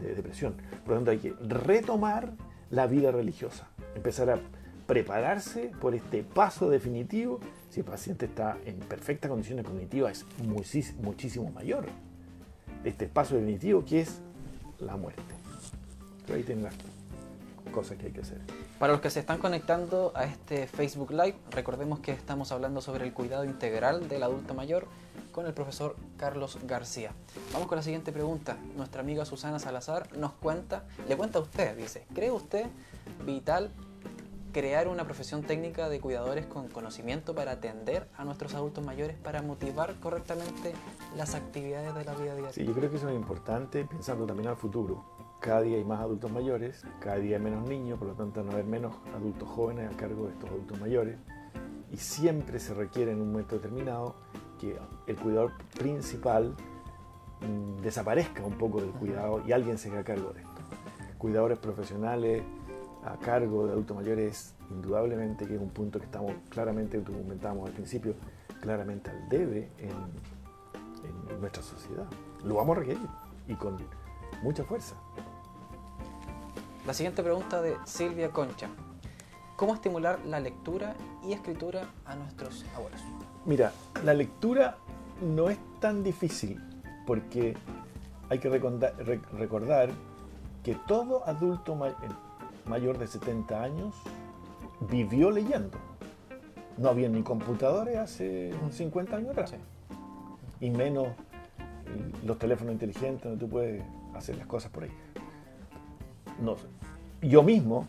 S2: de depresión. Por lo tanto, hay que retomar la vida religiosa, empezar a prepararse por este paso definitivo. Si el paciente está en perfectas condiciones cognitivas, es muchísimo mayor. Este paso definitivo que es la muerte. Pero ahí tienen cosas que hay que hacer.
S1: Para los que se están conectando a este Facebook Live, recordemos que estamos hablando sobre el cuidado integral del adulto mayor con el profesor Carlos García. Vamos con la siguiente pregunta. Nuestra amiga Susana Salazar nos cuenta, le cuenta a usted, dice, ¿cree usted vital crear una profesión técnica de cuidadores con conocimiento para atender a nuestros adultos mayores, para motivar correctamente las actividades de la vida diaria?
S2: Sí, yo creo que eso es importante pensando también al futuro. Cada día hay más adultos mayores, cada día hay menos niños, por lo tanto no haber menos adultos jóvenes a cargo de estos adultos mayores. Y siempre se requiere en un momento determinado que el cuidador principal mm, desaparezca un poco del cuidado y alguien se haga cargo de esto. Cuidadores profesionales a cargo de adultos mayores, indudablemente que es un punto que estamos claramente, como comentábamos al principio, claramente al debe en, en nuestra sociedad. Lo vamos a requerir y con mucha fuerza.
S1: La siguiente pregunta de Silvia Concha. ¿Cómo estimular la lectura y escritura a nuestros abuelos?
S2: Mira, la lectura no es tan difícil porque hay que recordar, que todo adulto mayor de 70 años vivió leyendo. No había ni computadores hace 50 años atrás. Y menos los teléfonos inteligentes donde tú puedes hacer las cosas por ahí. No. Yo mismo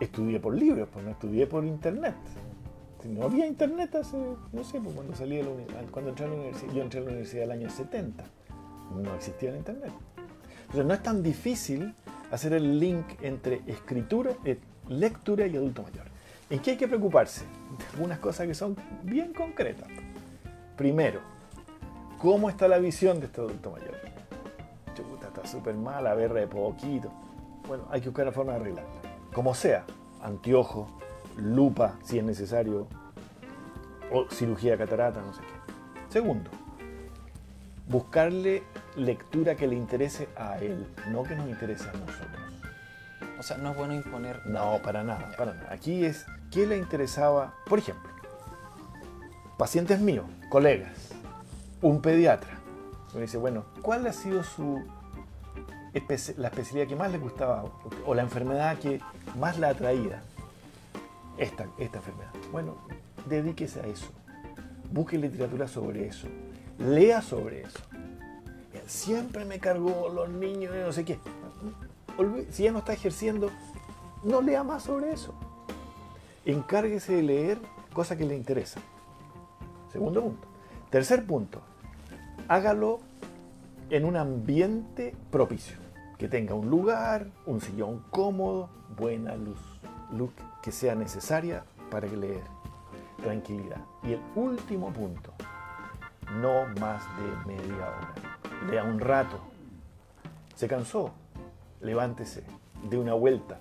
S2: estudié por libros, pues no estudié por internet. No había internet hace, no sé, pues cuando salí de la universidad, cuando entré a la universidad, yo entré a la universidad el año 70, no existía el internet. Entonces no es tan difícil hacer el link entre escritura, eh, lectura y adulto mayor. ¿En qué hay que preocuparse? De algunas cosas que son bien concretas. Primero, ¿cómo está la visión de este adulto mayor? Chuta, está súper mala, ver de poquito. Bueno, hay que buscar la forma de arreglarla. Como sea, anteojo, lupa si es necesario, o cirugía de catarata, no sé qué. Segundo, buscarle lectura que le interese a él, no que nos interese a nosotros.
S1: O sea, no es bueno imponer.
S2: No, para nada, para nada. Aquí es, ¿qué le interesaba? Por ejemplo, pacientes míos, colegas, un pediatra. Me dice, bueno, ¿cuál ha sido su la especialidad que más le gustaba o la enfermedad que más la atraía? esta, esta enfermedad. Bueno, dedíquese a eso. Busque literatura sobre eso. Lea sobre eso. Siempre me cargó los niños y no sé qué. Si ya no está ejerciendo, no lea más sobre eso. Encárguese de leer cosas que le interesan. Segundo punto. Tercer punto. Hágalo en un ambiente propicio. Que tenga un lugar, un sillón cómodo, buena luz. Luz que sea necesaria para leer. Tranquilidad. Y el último punto, no más de media hora. Lea un rato. Se cansó, levántese, dé una vuelta,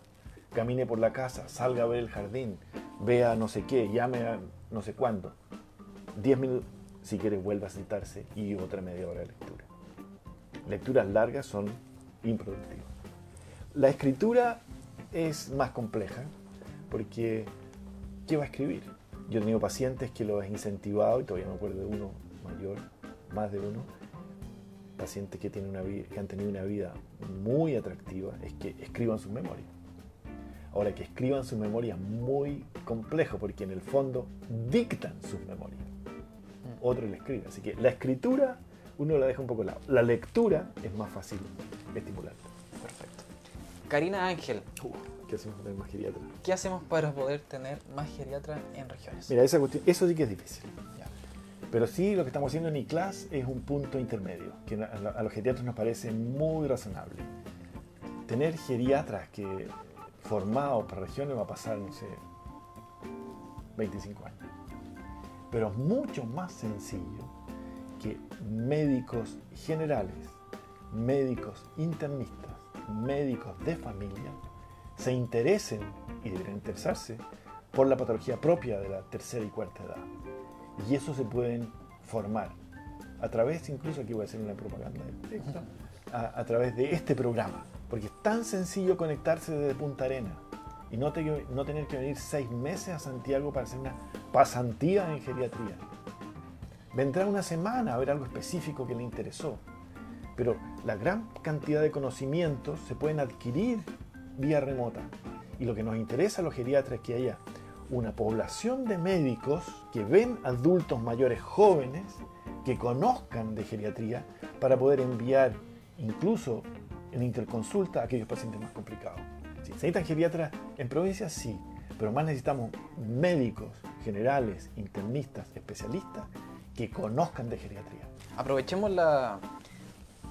S2: camine por la casa, salga a ver el jardín, vea no sé qué, llame a no sé cuándo. Diez minutos, si quiere vuelva a sentarse y otra media hora de lectura. Lecturas largas son improductivas. La escritura es más compleja, porque ¿qué va a escribir? Yo he tenido pacientes que lo he incentivado, y todavía me acuerdo de uno mayor, más de uno, pacientes que, tienen una que han tenido una vida muy atractiva, es que escriban sus memorias. Ahora, que escriban sus memorias muy complejo, porque en el fondo dictan sus memorias. Mm. Otro le escribe. Así que la escritura uno la deja un poco lado. La lectura es más fácil estimular.
S1: Perfecto. Karina Ángel.
S2: Uh. ¿Qué hacemos para tener más geriatra?
S1: ¿Qué hacemos para poder tener más geriatra en regiones?
S2: Mira, esa cuestión, eso sí que es difícil. Pero sí, lo que estamos haciendo en ICLAS es un punto intermedio, que a los geriatras nos parece muy razonable. Tener geriatras que formados para regiones va a pasar, no sé, 25 años. Pero es mucho más sencillo que médicos generales, médicos internistas, médicos de familia se interesen, y deberían interesarse, por la patología propia de la tercera y cuarta edad. Y eso se pueden formar a través, incluso aquí voy a hacer una propaganda a, a través de este programa. Porque es tan sencillo conectarse desde Punta Arena y no, no tener que venir seis meses a Santiago para hacer una pasantía en geriatría. Vendrá una semana a ver algo específico que le interesó. Pero la gran cantidad de conocimientos se pueden adquirir vía remota. Y lo que nos interesa a los geriatras es que haya una población de médicos que ven adultos mayores jóvenes que conozcan de geriatría para poder enviar incluso en interconsulta a aquellos pacientes más complicados. ¿Se necesitan geriatras en provincias? Sí, pero más necesitamos médicos generales, internistas, especialistas que conozcan de geriatría.
S1: Aprovechemos la,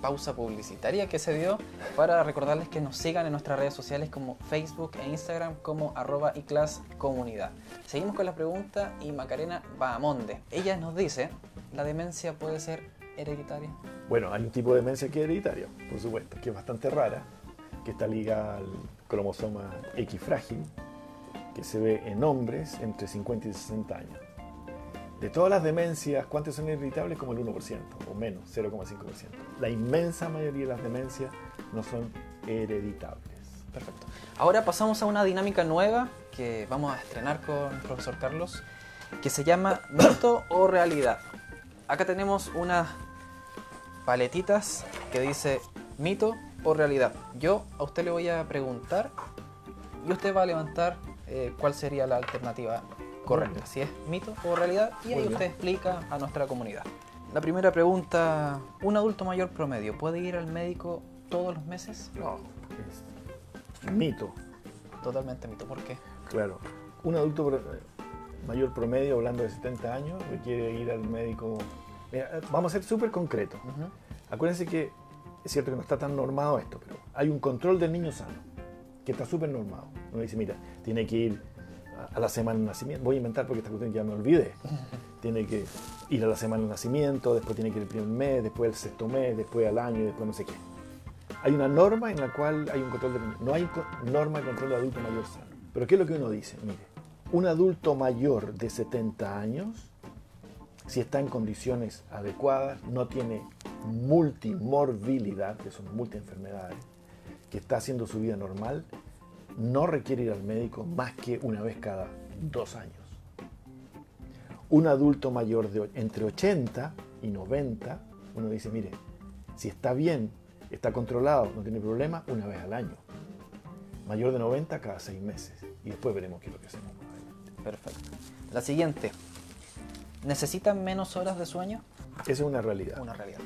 S1: pausa publicitaria que se dio para recordarles que nos sigan en nuestras redes sociales como Facebook e Instagram como arroba y class comunidad. Seguimos con la pregunta y Macarena Bahamonde. Ella nos dice, ¿la demencia puede ser hereditaria?
S2: Bueno, hay un tipo de demencia que es hereditaria, por supuesto, que es bastante rara, que está ligada al cromosoma X frágil, que se ve en hombres entre 50 y 60 años. De todas las demencias, ¿cuántas son irritables? Como el 1% o menos, 0,5%. La inmensa mayoría de las demencias no son hereditables.
S1: Perfecto. Ahora pasamos a una dinámica nueva que vamos a estrenar con el profesor Carlos, que se llama <clears throat> mito o realidad. Acá tenemos unas paletitas que dice mito o realidad. Yo a usted le voy a preguntar y usted va a levantar eh, cuál sería la alternativa correcta, si es mito o realidad, y ahí usted explica a nuestra comunidad. La primera pregunta, ¿un adulto mayor promedio puede ir al médico todos los meses?
S2: No, es mito,
S1: Totalmente mito, ¿por qué?
S2: claro. Un adulto mayor promedio, hablando de 70 años, requiere ir al médico. Mira, vamos a ser súper concretos.
S1: Ujú.
S2: Acuérdense que es cierto que no está tan normado esto, pero hay un control del niño sano, que está súper normado. Uno dice, mira, tiene que ir a- la semana de nacimiento, voy a inventar porque esta cuestión ya me olvidé. Tiene que ir a la semana de nacimiento, después tiene que ir el primer mes, después el sexto mes, después al año, después no sé qué. Hay una norma en la cual hay un control del niño. No hay norma de control de adulto mayor sano. Pero ¿qué es lo que uno dice? Mire, un adulto mayor de 70 años si está en condiciones adecuadas, no tiene multimorbilidad, que son multienfermedades, que está haciendo su vida normal, no requiere ir al médico más que una vez cada dos años. Un adulto mayor de entre 80 y 90, uno dice, mire, si está bien, está controlado, no tiene problema, una vez al año. Mayor de 90 cada seis meses. Y después veremos qué es lo que hacemos.
S1: Perfecto. La siguiente, ¿necesitan menos horas de sueño?
S2: Esa es una realidad.
S1: Una realidad.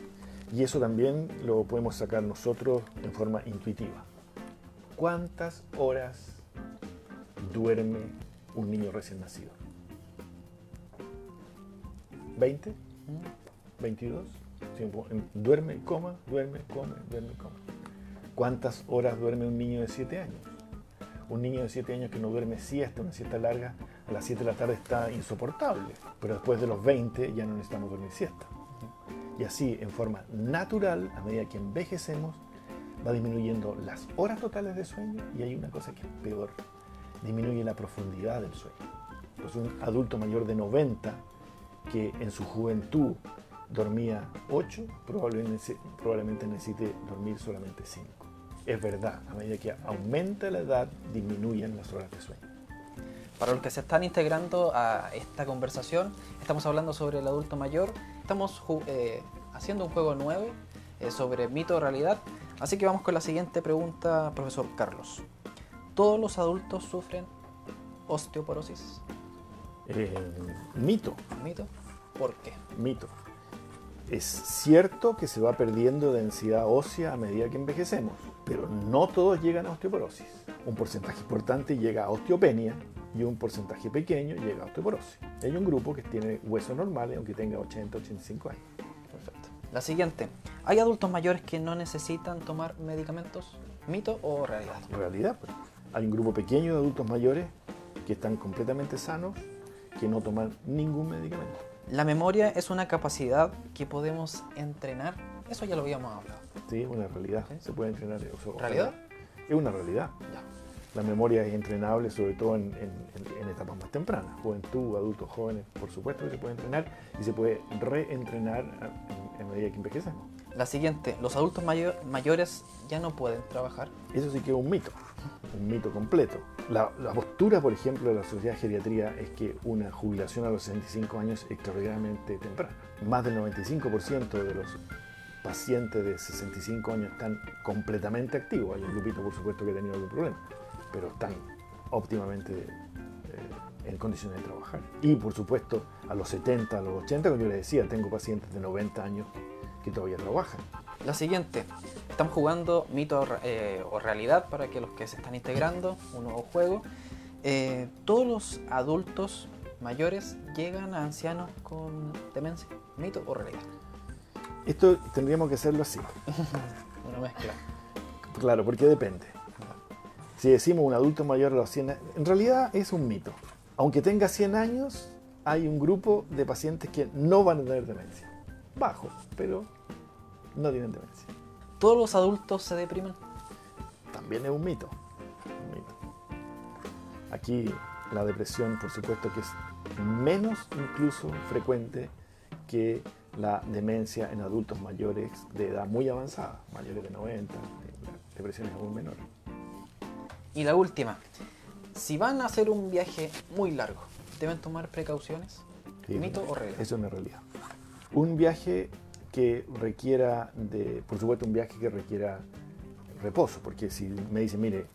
S2: Y eso también lo podemos sacar nosotros en forma intuitiva. ¿Cuántas horas duerme un niño recién nacido? ¿20?
S1: Mm,
S2: ¿22? Sí, un poco- en- Duerme, coma, duerme, come, duerme, coma. ¿Cuántas horas duerme un niño de 7 años? Un niño de 7 años que no duerme siesta, una siesta larga, a las 7 de la tarde está insoportable. Pero después de los 20 ya no necesitamos dormir siesta. Y así, en forma natural, a medida que envejecemos, va disminuyendo las horas totales de sueño y hay una cosa que es peor, disminuye la profundidad del sueño. Entonces un adulto mayor de 90 que en su juventud dormía 8, probablemente, necesite dormir solamente 5. Es verdad, a medida que aumenta la edad, disminuyen las horas de sueño.
S1: Para los que se están integrando a esta conversación, estamos hablando sobre el adulto mayor. Estamos eh, haciendo un juego nuevo eh, sobre mito o realidad. Así que vamos con la siguiente pregunta, profesor Carlos. ¿Todos los adultos sufren osteoporosis?
S2: Eh, mito,
S1: ¿Mito? ¿Por qué?
S2: mito. Es cierto que se va perdiendo densidad ósea a medida que envejecemos, pero no todos llegan a osteoporosis. Un porcentaje importante llega a osteopenia y un porcentaje pequeño llega a osteoporosis. Hay un grupo que tiene huesos normales aunque tenga 80, 85 años.
S1: La siguiente. ¿Hay adultos mayores que no necesitan tomar medicamentos? ¿Mito o realidad?
S2: Realidad, pues, hay un grupo pequeño de adultos mayores que están completamente sanos, que no toman ningún medicamento.
S1: La memoria es una capacidad que podemos entrenar. Eso ya lo habíamos hablado.
S2: Sí, es una realidad.
S1: Sí.
S2: Se puede entrenar. o sea.
S1: ¿Realidad?
S2: Es una realidad.
S1: Ya.
S2: La memoria es entrenable, sobre todo en, en- en etapas más tempranas. Juventud, adultos jóvenes, por supuesto que se puede entrenar y se puede reentrenar en, en medida que envejecemos.
S1: La siguiente. Los adultos mayo- mayores ya no pueden trabajar.
S2: Eso sí que es un mito, un mito completo. La, la postura, por ejemplo, de la Sociedad de Geriatría es que una jubilación a los 65 años es extraordinariamente temprana. Más del 95% de los pacientes de 65 años están completamente activos. Hay un grupito, por supuesto, que ha tenido algún problema, pero están óptimamente eh, en condiciones de trabajar. Y, por supuesto, a los 70, a los 80, como yo les decía, tengo pacientes de 90 años que todavía trabajan.
S1: La siguiente. Estamos jugando mito eh, o realidad para que los que se están integrando, un nuevo juego. Eh, ¿Todos los adultos mayores llegan a ancianos con demencia? ¿Mito o realidad?
S2: Esto tendríamos que hacerlo así. <laughs>
S1: Una mezcla.
S2: Claro, porque depende. Si decimos un adulto mayor a los 100 años, en realidad es un mito. Aunque tenga 100 años, hay un grupo de pacientes que no van a tener demencia. Bajo, pero no tienen demencia.
S1: ¿Todos los adultos se deprimen?
S2: También es un mito. un mito. Aquí la depresión, por supuesto, que es menos incluso frecuente que la demencia en adultos mayores de edad muy avanzada, mayores de 90, la depresión es aún menor.
S1: Y la última, si van a hacer un viaje muy largo, ¿deben tomar precauciones?
S2: Sí,
S1: ¿Mito o regla?
S2: Eso es una realidad. Un viaje que requiera de, por supuesto, un viaje que requiera reposo, porque si me dicen, mire,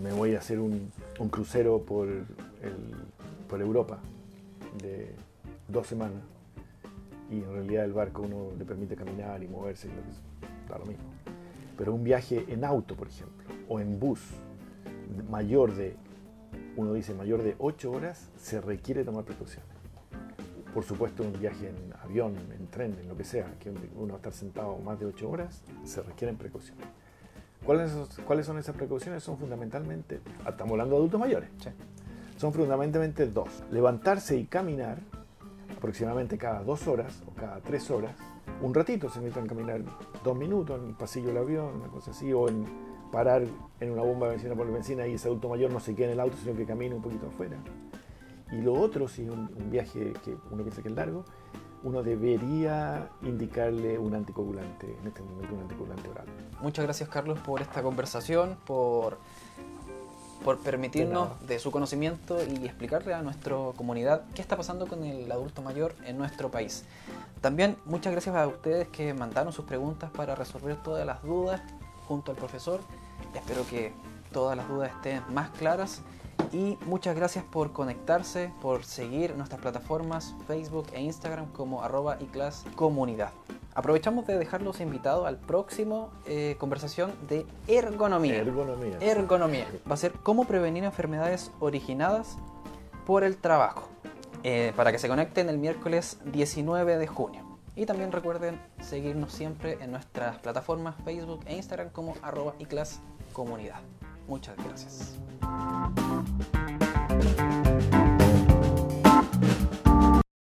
S2: me voy a hacer un, un crucero por, el- por Europa de dos semanas y en realidad el barco uno le permite caminar y moverse, y lo que- da lo mismo. Pero un viaje en auto, por ejemplo, o en bus mayor de, uno dice mayor de 8 horas, se requiere tomar precauciones. Por supuesto, un viaje en avión, en tren, en lo que sea, que uno va a estar sentado más de 8 horas, se requieren precauciones. ¿Cuáles, ¿Cuáles son esas precauciones? Son fundamentalmente, estamos hablando de adultos mayores,
S1: Sí.
S2: son fundamentalmente dos. Levantarse y caminar aproximadamente cada dos horas o cada tres horas. Un ratito se necesitan caminar dos minutos en el pasillo del avión, una cosa así, o en parar en una bomba de benzina por benzina y ese adulto mayor no se quede en el auto, sino que camine un poquito afuera. Y lo otro, si un viaje que uno piensa que es largo, uno debería indicarle un anticoagulante, en este momento un anticoagulante oral.
S1: Muchas gracias Carlos por esta conversación, por, por permitirnos
S2: De
S1: de, su conocimiento y explicarle a nuestra comunidad qué está pasando con el adulto mayor en nuestro país. También muchas gracias a ustedes que mandaron sus preguntas para resolver todas las dudas junto al profesor. Espero que todas las dudas estén más claras y muchas gracias por conectarse, por seguir nuestras plataformas Facebook e Instagram como arroba comunidad. Aprovechamos de dejarlos invitados al próximo eh, conversación de ergonomía.
S2: Ergonomía.
S1: Ergonomía. Va a ser cómo prevenir enfermedades originadas por el trabajo. Eh, para que se conecten el miércoles 19 de junio. Y también recuerden seguirnos siempre en nuestras plataformas Facebook e Instagram como arroba comunidad. Muchas gracias.